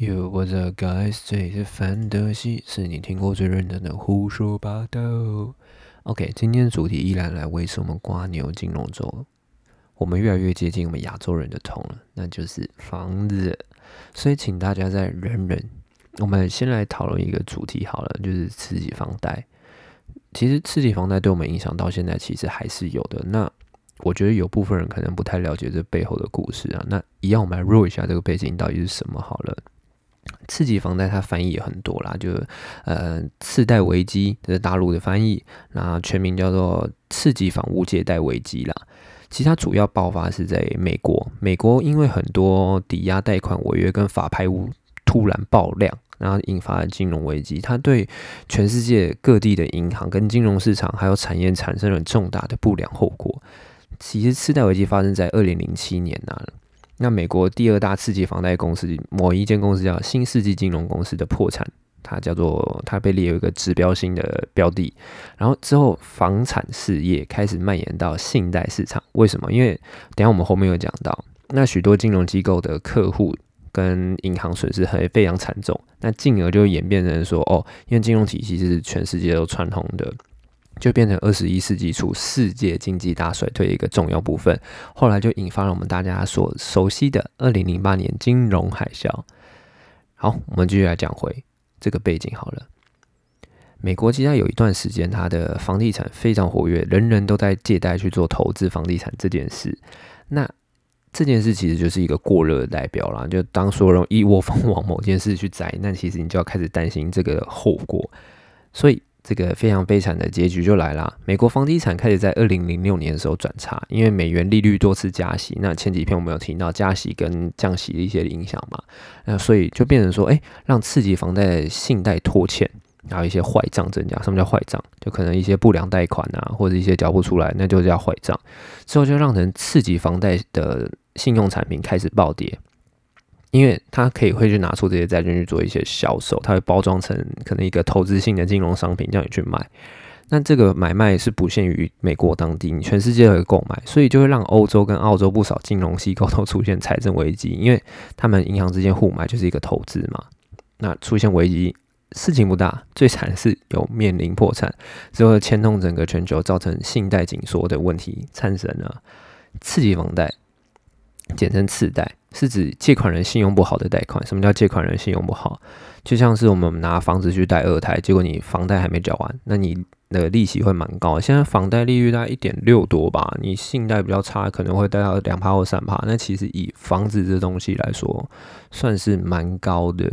Yo, what's up, guys？这里是范德西，是你听过最认真的胡说八道。OK，今天的主题依然来维持我们瓜牛金融周。我们越来越接近我们亚洲人的痛了，那就是房子。所以，请大家再忍忍。我们先来讨论一个主题好了，就是刺激房贷。其实，刺激房贷对我们影响到现在其实还是有的。那我觉得有部分人可能不太了解这背后的故事啊。那一样，我们来 r 一下这个背景到底是什么好了。刺激房贷它翻译也很多啦，就呃次贷危机这是大陆的翻译，那全名叫做刺激房屋借贷危机啦。其实它主要爆发是在美国，美国因为很多抵押贷款违约跟法拍屋突然爆量，然后引发了金融危机，它对全世界各地的银行跟金融市场还有产业产生了重大的不良后果。其实次贷危机发生在二零零七年呐。那美国第二大刺激房贷公司某一间公司叫新世纪金融公司的破产，它叫做它被列为一个指标性的标的。然后之后房产事业开始蔓延到信贷市场，为什么？因为等下我们后面有讲到，那许多金融机构的客户跟银行损失很非常惨重，那进而就演变成说，哦，因为金融体系是全世界都串通的。就变成二十一世纪初世界经济大衰退的一个重要部分，后来就引发了我们大家所熟悉的二零零八年金融海啸。好，我们继续来讲回这个背景好了。美国其实有一段时间，它的房地产非常活跃，人人都在借贷去做投资房地产这件事。那这件事其实就是一个过热的代表啦。就当所有人一窝蜂往某件事去宰，那其实你就要开始担心这个后果。所以。这个非常悲惨的结局就来了。美国房地产开始在二零零六年的时候转差，因为美元利率多次加息。那前几篇我们有提到加息跟降息的一些影响嘛，那所以就变成说，哎，让刺激房贷信贷拖欠，然后一些坏账增加。什么叫坏账？就可能一些不良贷款啊，或者一些缴不出来，那就叫坏账。之后就让人刺激房贷的信用产品开始暴跌。因为他可以会去拿出这些债券去做一些销售，他会包装成可能一个投资性的金融商品，叫你去买。那这个买卖是不限于美国当地，你全世界都可以购买，所以就会让欧洲跟澳洲不少金融机构都出现财政危机，因为他们银行之间互买就是一个投资嘛。那出现危机，事情不大，最惨是有面临破产，之后牵动整个全球，造成信贷紧缩的问题产生了，刺激房贷。简称次贷，是指借款人信用不好的贷款。什么叫借款人信用不好？就像是我们拿房子去贷二胎，结果你房贷还没缴完，那你的利息会蛮高。现在房贷利率大概一点六多吧，你信贷比较差，可能会贷到两趴或三趴。那其实以房子这东西来说，算是蛮高的。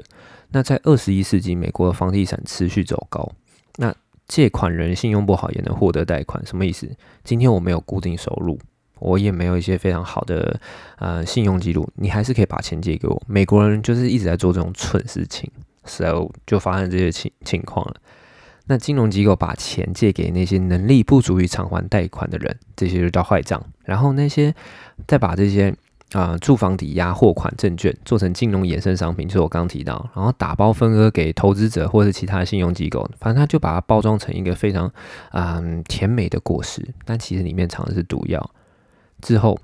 那在二十一世纪，美国的房地产持续走高，那借款人信用不好也能获得贷款，什么意思？今天我没有固定收入。我也没有一些非常好的呃信用记录，你还是可以把钱借给我。美国人就是一直在做这种蠢事情，so 就发生这些情情况了。那金融机构把钱借给那些能力不足以偿还贷款的人，这些就叫坏账。然后那些再把这些啊住房抵押货款证券做成金融衍生商品，就是我刚刚提到，然后打包分割给投资者或者其他信用机构，反正他就把它包装成一个非常嗯甜美的果实，但其实里面藏的是毒药。之后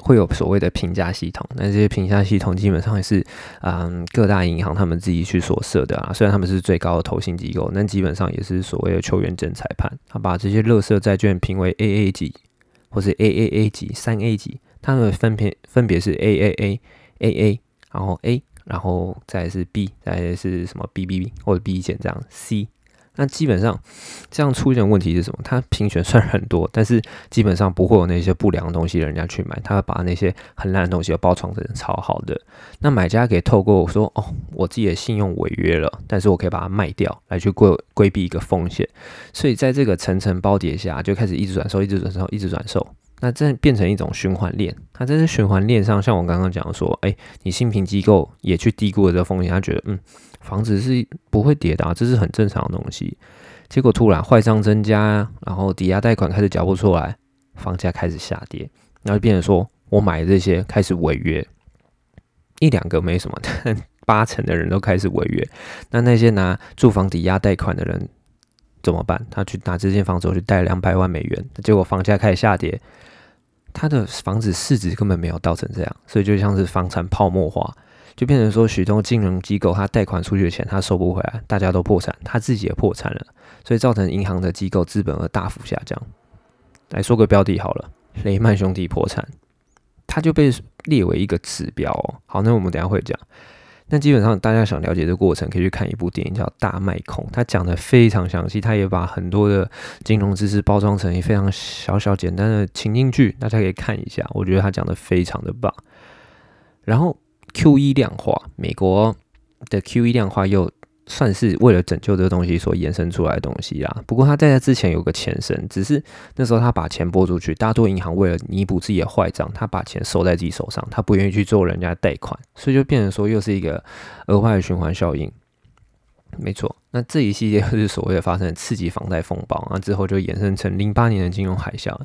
会有所谓的评价系统，那这些评价系统基本上也是嗯各大银行他们自己去所设的啊。虽然他们是最高的投信机构，但基本上也是所谓的球员真裁判。他把这些乐色债券评为 AA 级或是 AAA 级、三 A 级，他们分别分别是 AAA、AA，然后 A，然后再是 B，再是什么 BBB 或者 B 减这样 C。那基本上这样出现的问题是什么？他评选虽然很多，但是基本上不会有那些不良的东西人家去买，他会把那些很烂的东西包装成超好的。那买家可以透过说哦，我自己的信用违约了，但是我可以把它卖掉，来去规规避一个风险。所以在这个层层包叠下，就开始一直转售，一直转售，一直转售。那这变成一种循环链。那在这循环链上，像我刚刚讲说，哎，你新评机构也去低估了这个风险，他觉得嗯。房子是不会跌的，啊这是很正常的东西。结果突然坏账增加，然后抵押贷款开始缴不出来，房价开始下跌，然后就变成说我买这些开始违约，一两个没什么，但八成的人都开始违约。那那些拿住房抵押贷款的人怎么办？他去拿这间房子我去贷两百万美元，结果房价开始下跌，他的房子市值根本没有到成这样，所以就像是房产泡沫化。就变成说许多金融机构他贷款出去的钱他收不回来，大家都破产，他自己也破产了，所以造成银行的机构资本额大幅下降。来说个标的好了，雷曼兄弟破产，他就被列为一个指标。好，那我们等下会讲。那基本上大家想了解这个过程，可以去看一部电影叫《大麦空》，它讲的非常详细，它也把很多的金融知识包装成一非常小小简单的情境剧，大家可以看一下。我觉得他讲的非常的棒。然后 Q E 量化，美国的 Q E 量化又。算是为了拯救这个东西所延伸出来的东西啦。不过它在这之前有个前身，只是那时候他把钱拨出去，大多银行为了弥补自己的坏账，他把钱收在自己手上，他不愿意去做人家贷款，所以就变成说又是一个额外的循环效应。没错，那这一系列就是所谓的发生刺激房贷风暴，那之后就衍生成零八年的金融海啸。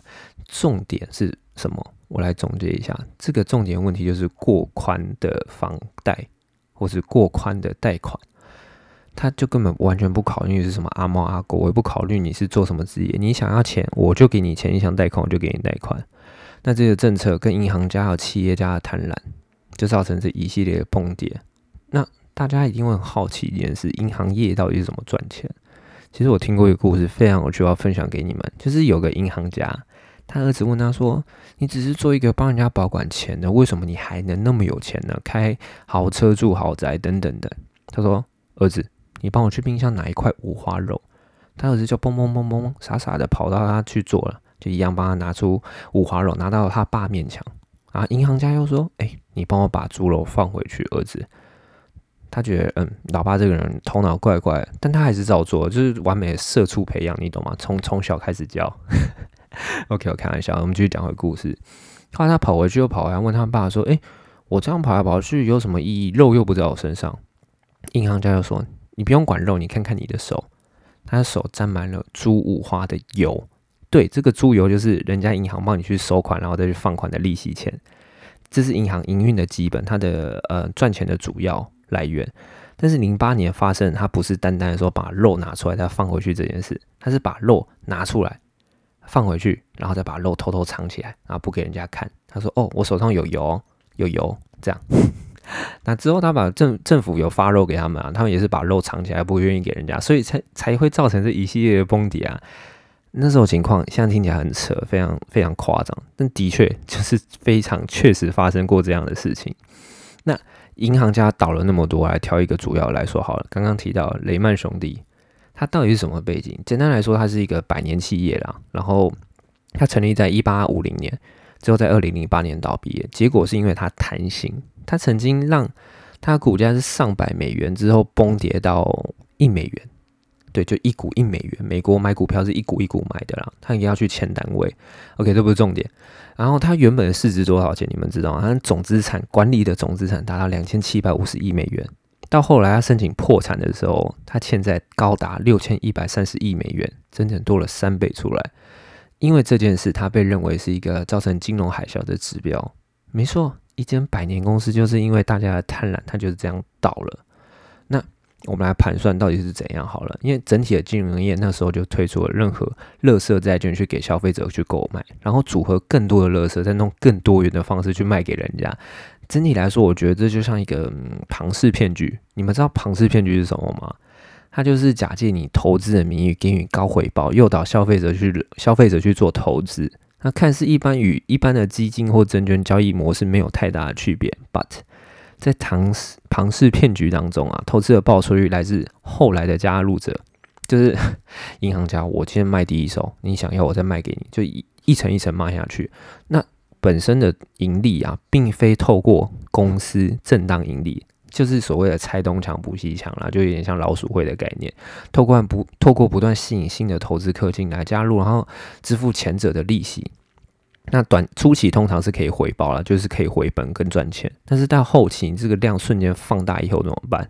重点是什么？我来总结一下，这个重点问题就是过宽的房贷，或是过宽的贷款。他就根本完全不考虑是什么阿猫阿狗，我也不考虑你是做什么职业。你想要钱，我就给你钱；你想贷款，我就给你贷款。那这个政策跟银行家和企业家的贪婪，就造成这一系列的崩跌。那大家一定会很好奇一件事：银行业到底是怎么赚钱？其实我听过一个故事，非常有趣，要分享给你们。就是有个银行家，他儿子问他说：“你只是做一个帮人家保管钱的，为什么你还能那么有钱呢？开豪车、住豪宅等等的。”他说：“儿子。”你帮我去冰箱拿一块五花肉，他儿子就嘣嘣嘣嘣傻傻的跑到他去做了，就一样帮他拿出五花肉，拿到他爸面前。啊，银行家又说：“哎，你帮我把猪肉放回去。”儿子，他觉得嗯，老爸这个人头脑怪怪，但他还是照做，就是完美的社畜培养，你懂吗？从从小开始教。OK，我开玩笑，我们继续讲回故事。后来他跑回去又跑回来，问他爸说：“哎，我这样跑来跑去有什么意义？肉又不在我身上。”银行家就说。你不用管肉，你看看你的手，他的手沾满了猪五花的油。对，这个猪油就是人家银行帮你去收款，然后再去放款的利息钱。这是银行营运的基本，它的呃赚钱的主要来源。但是零八年发生，他不是单单说把肉拿出来再放回去这件事，他是把肉拿出来放回去，然后再把肉偷偷藏起来，然后不给人家看。他说：“哦，我手上有油，有油。”这样。那之后，他把政政府有发肉给他们啊，他们也是把肉藏起来，不愿意给人家，所以才才会造成这一系列的崩底啊。那时候情况现在听起来很扯，非常非常夸张，但的确就是非常确实发生过这样的事情。那银行家倒了那么多，来挑一个主要来说好了。刚刚提到雷曼兄弟，他到底是什么背景？简单来说，它是一个百年企业啦。然后它成立在一八五零年，之后在二零零八年倒闭，结果是因为它贪心。他曾经让他股价是上百美元之后崩跌到一美元，对，就一股一美元。美国买股票是一股一股买的啦，他也要去签单位。OK，这不是重点。然后他原本的市值多少钱？你们知道吗？他总资产管理的总资产达到两千七百五十亿美元。到后来他申请破产的时候，他欠债高达六千一百三十亿美元，整整多了三倍出来。因为这件事，他被认为是一个造成金融海啸的指标。没错。一间百年公司就是因为大家的贪婪，它就是这样倒了。我们来盘算到底是怎样好了。因为整体的金融业那时候就推出了任何垃圾债券去给消费者去购买，然后组合更多的垃圾，再弄更多元的方式去卖给人家。整体来说，我觉得这就像一个庞氏骗局。你们知道庞氏骗局是什么吗？它就是假借你投资的名义，给予高回报，诱导消费者去消费者去做投资。那看似一般与一般的基金或证券交易模式没有太大的区别，but 在庞氏庞氏骗局当中啊，投资的报酬率来自后来的加入者，就是 银行家。我今天卖第一手，你想要我再卖给你，就一一层一层卖下去。那本身的盈利啊，并非透过公司正当盈利。就是所谓的拆东墙补西墙啦，就有点像老鼠会的概念，透过不透过不断吸引新的投资客进来加入，然后支付前者的利息。那短初期通常是可以回报了，就是可以回本跟赚钱。但是到后期你这个量瞬间放大以后怎么办？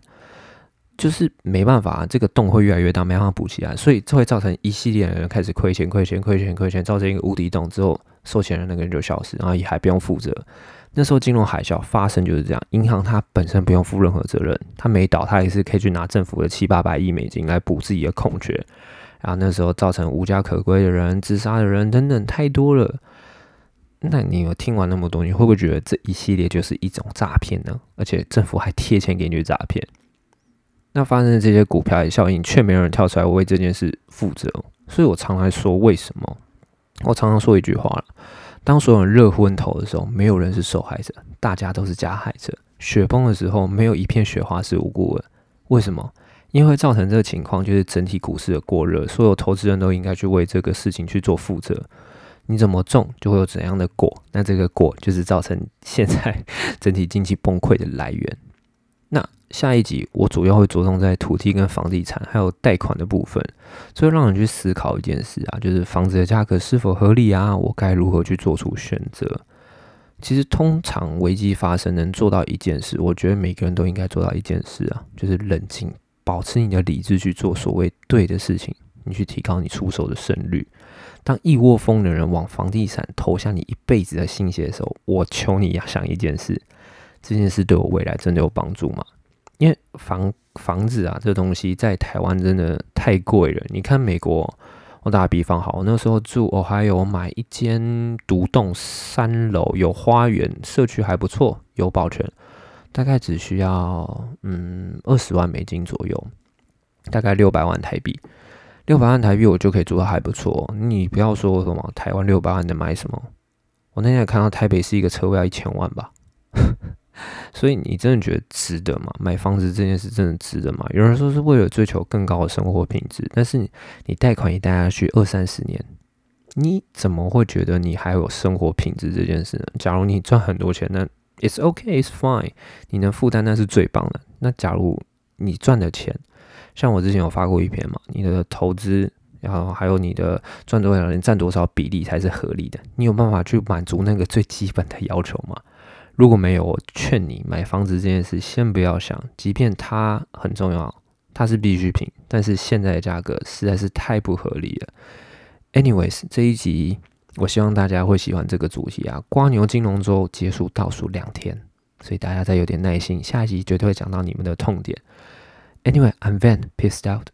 就是没办法，这个洞会越来越大，没办法补起来，所以这会造成一系列的人开始亏钱、亏钱、亏钱、亏钱，造成一个无底洞之后，收钱的那个人就消失，然后也还不用负责。那时候金融海啸发生就是这样，银行它本身不用负任何责任，它没倒，它也是可以去拿政府的七八百亿美金来补自己的空缺。然后那时候造成无家可归的人、自杀的人等等太多了。那你有听完那么多，你会不会觉得这一系列就是一种诈骗呢？而且政府还贴钱给你去诈骗？那发生这些股票效应，却没有人跳出来为这件事负责。所以我常来说，为什么？我常常说一句话了：当所有人热昏头的时候，没有人是受害者，大家都是加害者。雪崩的时候，没有一片雪花是无辜的。为什么？因为造成这个情况，就是整体股市的过热，所有投资人都应该去为这个事情去做负责。你怎么种，就会有怎样的果。那这个果，就是造成现在 整体经济崩溃的来源。那下一集我主要会着重在土地跟房地产，还有贷款的部分，所以让人去思考一件事啊，就是房子的价格是否合理啊？我该如何去做出选择？其实通常危机发生能做到一件事，我觉得每个人都应该做到一件事啊，就是冷静，保持你的理智去做所谓对的事情，你去提高你出手的胜率。当一窝蜂的人往房地产投下你一辈子的心血的时候，我求你要想一件事。这件事对我未来真的有帮助吗？因为房房子啊，这东西在台湾真的太贵了。你看美国，我打个比方，好，我那时候住我还有买一间独栋三楼，有花园，社区还不错，有保全，大概只需要嗯二十万美金左右，大概六百万台币。六百万台币我就可以住到还不错。你不要说什么台湾六百万能买什么，我那天看到台北是一个车位要一千万吧。所以你真的觉得值得吗？买房子这件事真的值得吗？有人说是为了追求更高的生活品质，但是你贷款一贷下去二三十年，你怎么会觉得你还有生活品质这件事呢？假如你赚很多钱，那 it's OK，It's fine，你能负担那是最棒的。那假如你赚的钱，像我之前有发过一篇嘛，你的投资，然后还有你的赚多少钱占多少比例才是合理的？你有办法去满足那个最基本的要求吗？如果没有，我劝你买房子这件事先不要想，即便它很重要，它是必需品，但是现在的价格实在是太不合理了。Anyways，这一集我希望大家会喜欢这个主题啊。瓜牛金融周结束倒数两天，所以大家再有点耐心，下一集绝对会讲到你们的痛点。Anyway, I'm Van. pissed out.